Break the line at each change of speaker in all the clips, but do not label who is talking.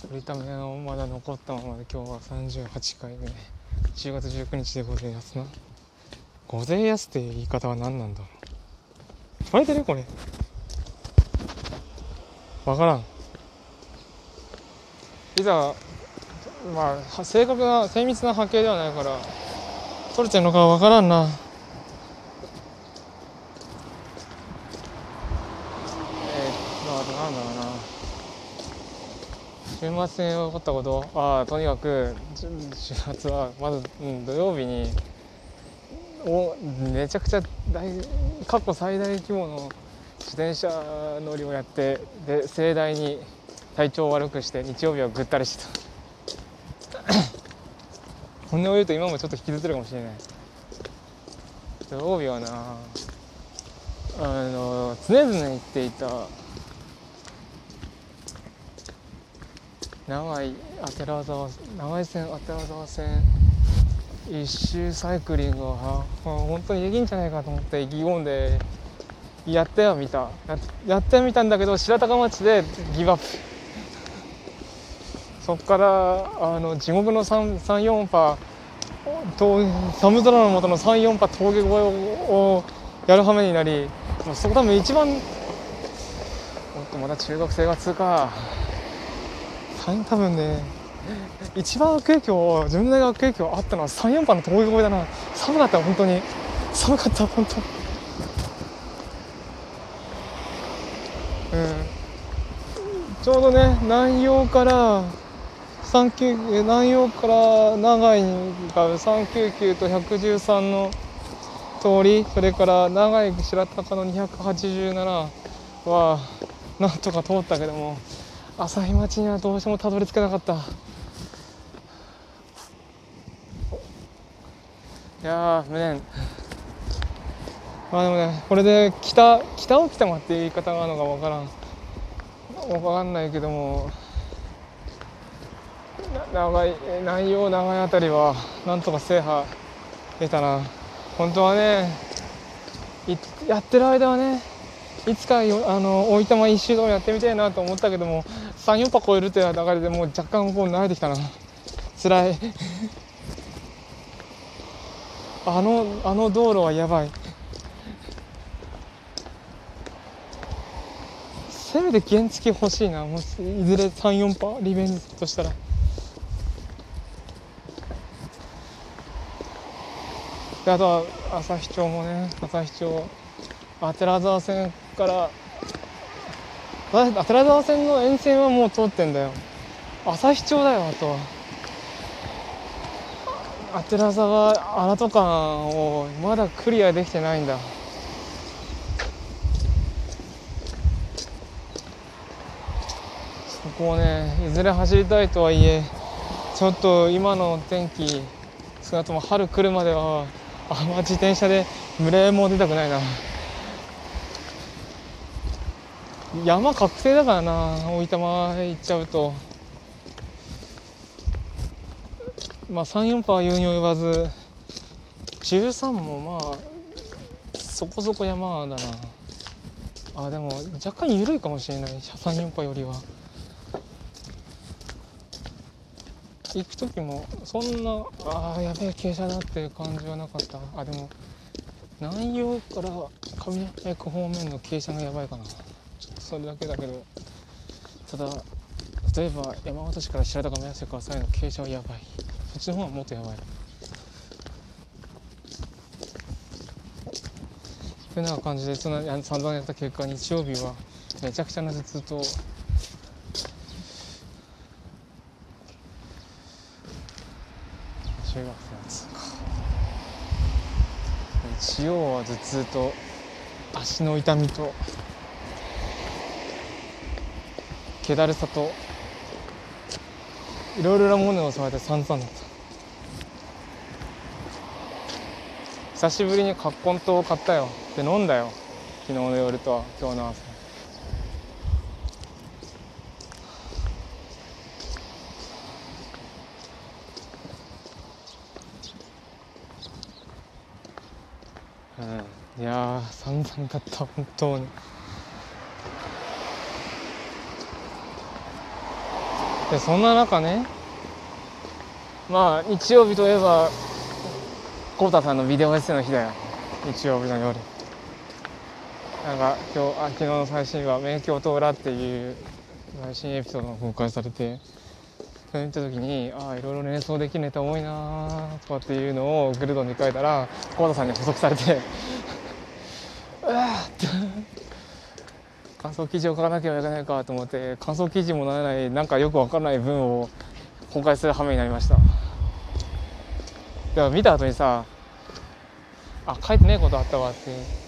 取りためのまだ残ったままで今日は38回目。10月19日でございますな。ごぜやすって言い方は何なんだろう。取れてるこれ。わからん。いざまあ正確な精密な波形ではないから取れてるのかわからんなえー、まあなんだろうな週末に起こったこと。あとにかく週末はまず、うん、土曜日におめちゃくちゃ大過去最大規模の自転車乗りをやってで盛大に体調を悪くして日曜日はぐったりしてた。本音を言うと今もちょっと引きずってるかもしれない。土曜日はなあの常々言っていた長い寺沢長い線寺沢線一周サイクリングは本当にできんじゃないかと思って意気込んでやってはみた。やってみたんだけど白鷹町でギブアップそっからあの地獄の34波寒空の下の34波峠越えをやる羽目になりそこ多分一番おっとまだ中学生が通過。多分ね一番悪影響自分の悪影響あったのは34波の峠越えだな。寒かった本当に。寒かった本当。うん。ちょうどね南陽から3南陽から長井が399と113の通りそれから長井白鷹の287はなんとか通ったけども。朝日町にはどうしてもたどり着けなかった。いや無念。まあでもねこれで北北を北まっていう言い方があるのか分からん。分かんないけども長い南陽長いあたりはなんとか制覇出たな。本当はねやってる間はねいつかあの大分間一周でもやってみたいなと思ったけども34波超えるっていう流れでもう若干こう慣れてきたな。辛い。あのあの道路はやばい。せめて原付欲しいな。もしいずれ34波リベンジとしたら。であとは旭町もね旭町。寺沢線から。寺沢線の沿線はもう通ってんだよ。旭町だよあとは。寺沢荒戸間をまだクリアできてないんだ。そこをねいずれ走りたいとはいえちょっと今の天気少なくとも春来るまではあんま自転車で群れも出たくないな。山確定だからな大分まで行っちゃうと。まあ34パー言うに及ばず13もまあそこそこ山だな。あでも若干緩いかもしれない34パーよりは。行く時もそんなああやべえ傾斜だっていう感じはなかった。あでも南陽から上山区方面の傾斜がやばいかな。それだけだけどただ例えば山形市から白鷹目安川さえの傾斜はやばい。そっちの方がもっとやばい。というような感じでその散々やった結果日曜日はめちゃくちゃな頭痛と中学生の通過日曜は頭痛と足の痛みと気だるさといろいろなものをされて散々だった。久しぶりにカッコン糖を買ったよ。で飲んだよ。昨日の夜と今日の朝。うん、いや散々買った本当に。でそんな中ねまあ日曜日といえば浩太さんのビデオエッセイの日だよ。日曜日の夜。なんか今日あ昨日の最新話「免許と裏」っていう最新エピソードが公開されてそれ見た時にああいろいろ連想できるネタ多いなとかっていうのをグルドンに書いたら浩太さんに補足されてうわって感想記事を書かなきゃいけないかと思って感想記事もならないなんかよくわからない文を公開する羽目になりました。でも見た後にさあ書いてねえことあったわって。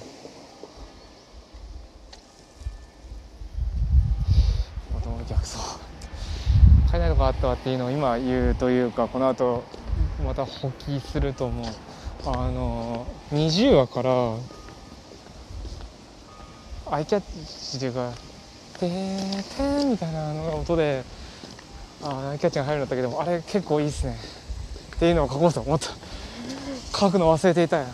逆走。書いてないことあったわっていうのを今言うというかこの後また補記すると思う。あの20話からアイキャッチというか「てーてー」みたいな音であアイキャッチが入るんだったけどあれ結構いいっすね。っていうのを書こうと思った。書くの忘れていたや。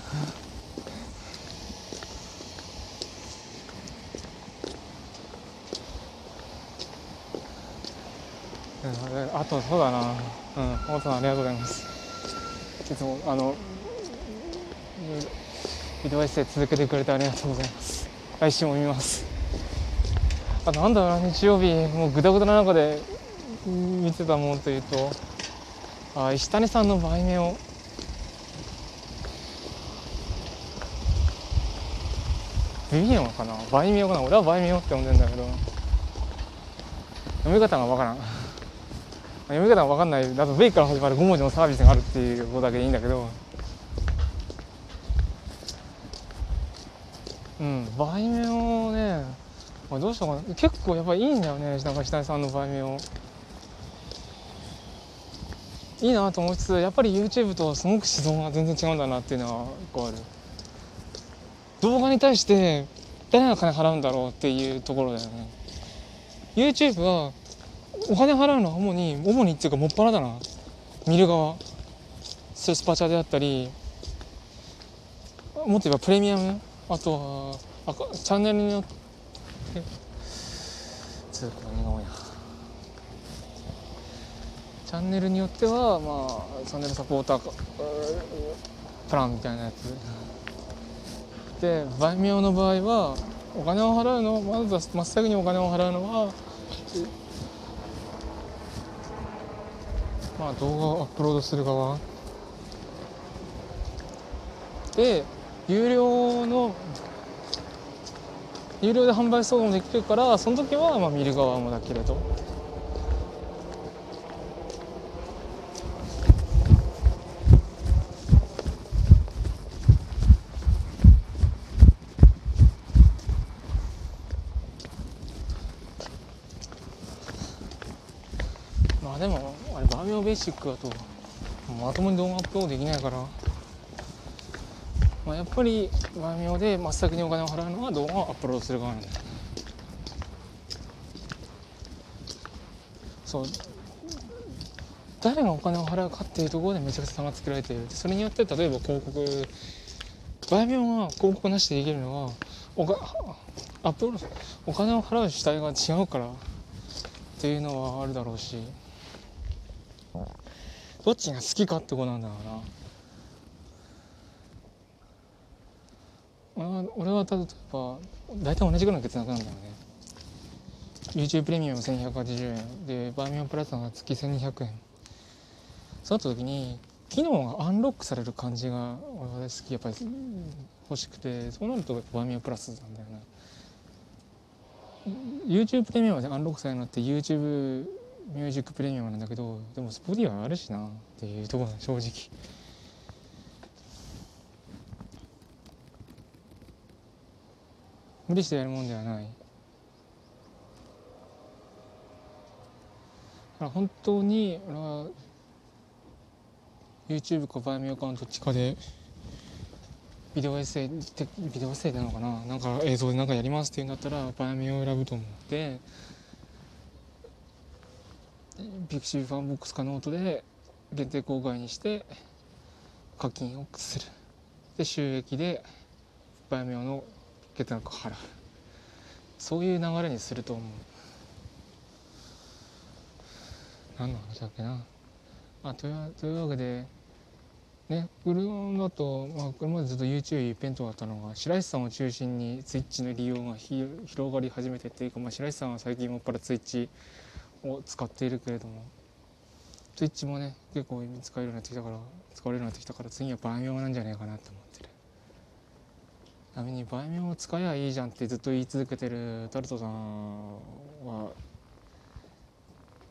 うん、あとそうだな。うん大さんありがとうございます。いつもあのビデオエッセイ続けてくれてありがとうございます来週も見ます。あなんだろうな日曜日もうグダグダな中で見てたものというとあ石谷さんの売名を。ビビオンかな？売名かな？俺は売名って呼んでんだけど。読み方がわからん。読み方がわかんない。だと V から始まる5文字のサービスがあるっていうことだけでいいんだけど。うん。売名をねあどうしたかな。結構やっぱいいんだよねなんか下井さんの売名を。いいなと思いつつやっぱり YouTube とすごく思想が全然違うんだなっていうのはこうある。動画に対して誰が金払うんだろうっていうところだよね。YouTube はお金払うのは主に主にっていうかもっぱらだな。見る側。スパチャであったりもっと言えばプレミアムあとはあチャンネルによってつうか何が多いな。チャンネルによってはまあチャンネルサポータープランみたいなやつ。で売名の場合はお金を払うのまずは真っ先にお金を払うのはまあ動画をアップロードする側。で有料の有料で販売することもできるからその時はまあ見る側もだけれど。まあでもあれバーミオベーシックだとまともに動画アップロードできないから。まあ、やっぱり万妙で真っ先にお金を払うのは動画をアップロードする側なんだ。そう。誰がお金を払うかっていうところでめちゃくちゃ差が作られている。それによって例えば広告万妙が広告なしでできるのはおかアップロードお金を払う主体が違うからっていうのはあるだろうしどっちが好きかってことなんだろうな俺は例えば大体同じぐらいの月額なんだよね。YouTube プレミアム1180円でバーミヤンプラスが月1200円。そうなった時に機能がアンロックされる感じが俺は好き。やっぱり欲しくてそうなるとバーミヤンプラスなんだよね YouTube プレミアムでアンロックされるのって YouTube ミュージックプレミアムなんだけどでもスポディはあるしなっていうところ正直。無理してやるもんではない。だから本当に俺は YouTube かバイオミアカのどっちかでビデオエッセイビデオエッセイなのかな？なんか映像でなんかやりますっていうんだったらバイオミアを選ぶと思ってピクシーファンボックスかノートで限定公開にして課金をする。で収益でバイミアの月額払うそういう流れにすると思う。何の話だっけな。あというわけでね車だと、まあ、これまでずっと YouTube 一辺倒だったのが白石さんを中心に Twitch の利用が広がり始めてっていうか、まあ、白石さんは最近もっぱら Twitch を使っているけれども Twitch もね結構使えるようになってきたから使われるようになってきたから次は売名なんじゃないかなと思ってる。ちなみに売名を使えばいいじゃんってずっと言い続けてるタルトさんは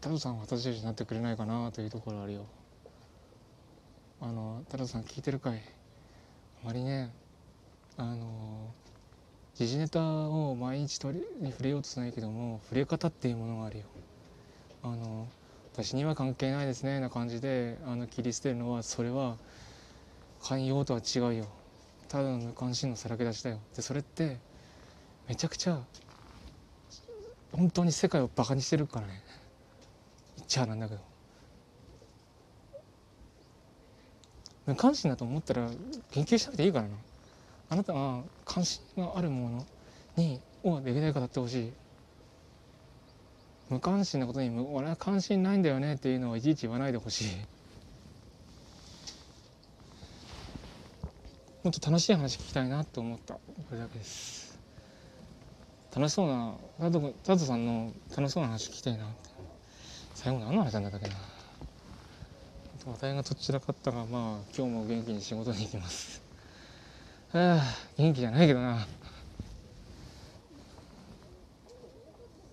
タルトさんは私たちになってくれないかなというところあるよ。あのタルトさん聞いてるかい？あまりね。あの時事ネタを毎日取りに触れようとしないけども触れ方っていうものがあるよ。あの私には関係ないですねな感じであの切り捨てるのはそれは寛容とは違うよ。ただの無関心のさらけ出しだよ。でそれってめちゃくちゃ本当に世界をバカにしてるからね。言っちゃなんだけど。無関心だと思ったら研究しなくていいからなあなたは関心があるものにをできないかやってほしい。無関心なことに俺は関心ないんだよねっていうのをいちいち言わないでほしい。もっと楽しい話聞きたいなと思った。これだけです。楽しそうな佐藤佐藤さんの楽しそうな話聞きたいな最後何の話なんだっけな話題がどちらかったがまあ今日も元気に仕事に行きます。はあ元気じゃないけどな。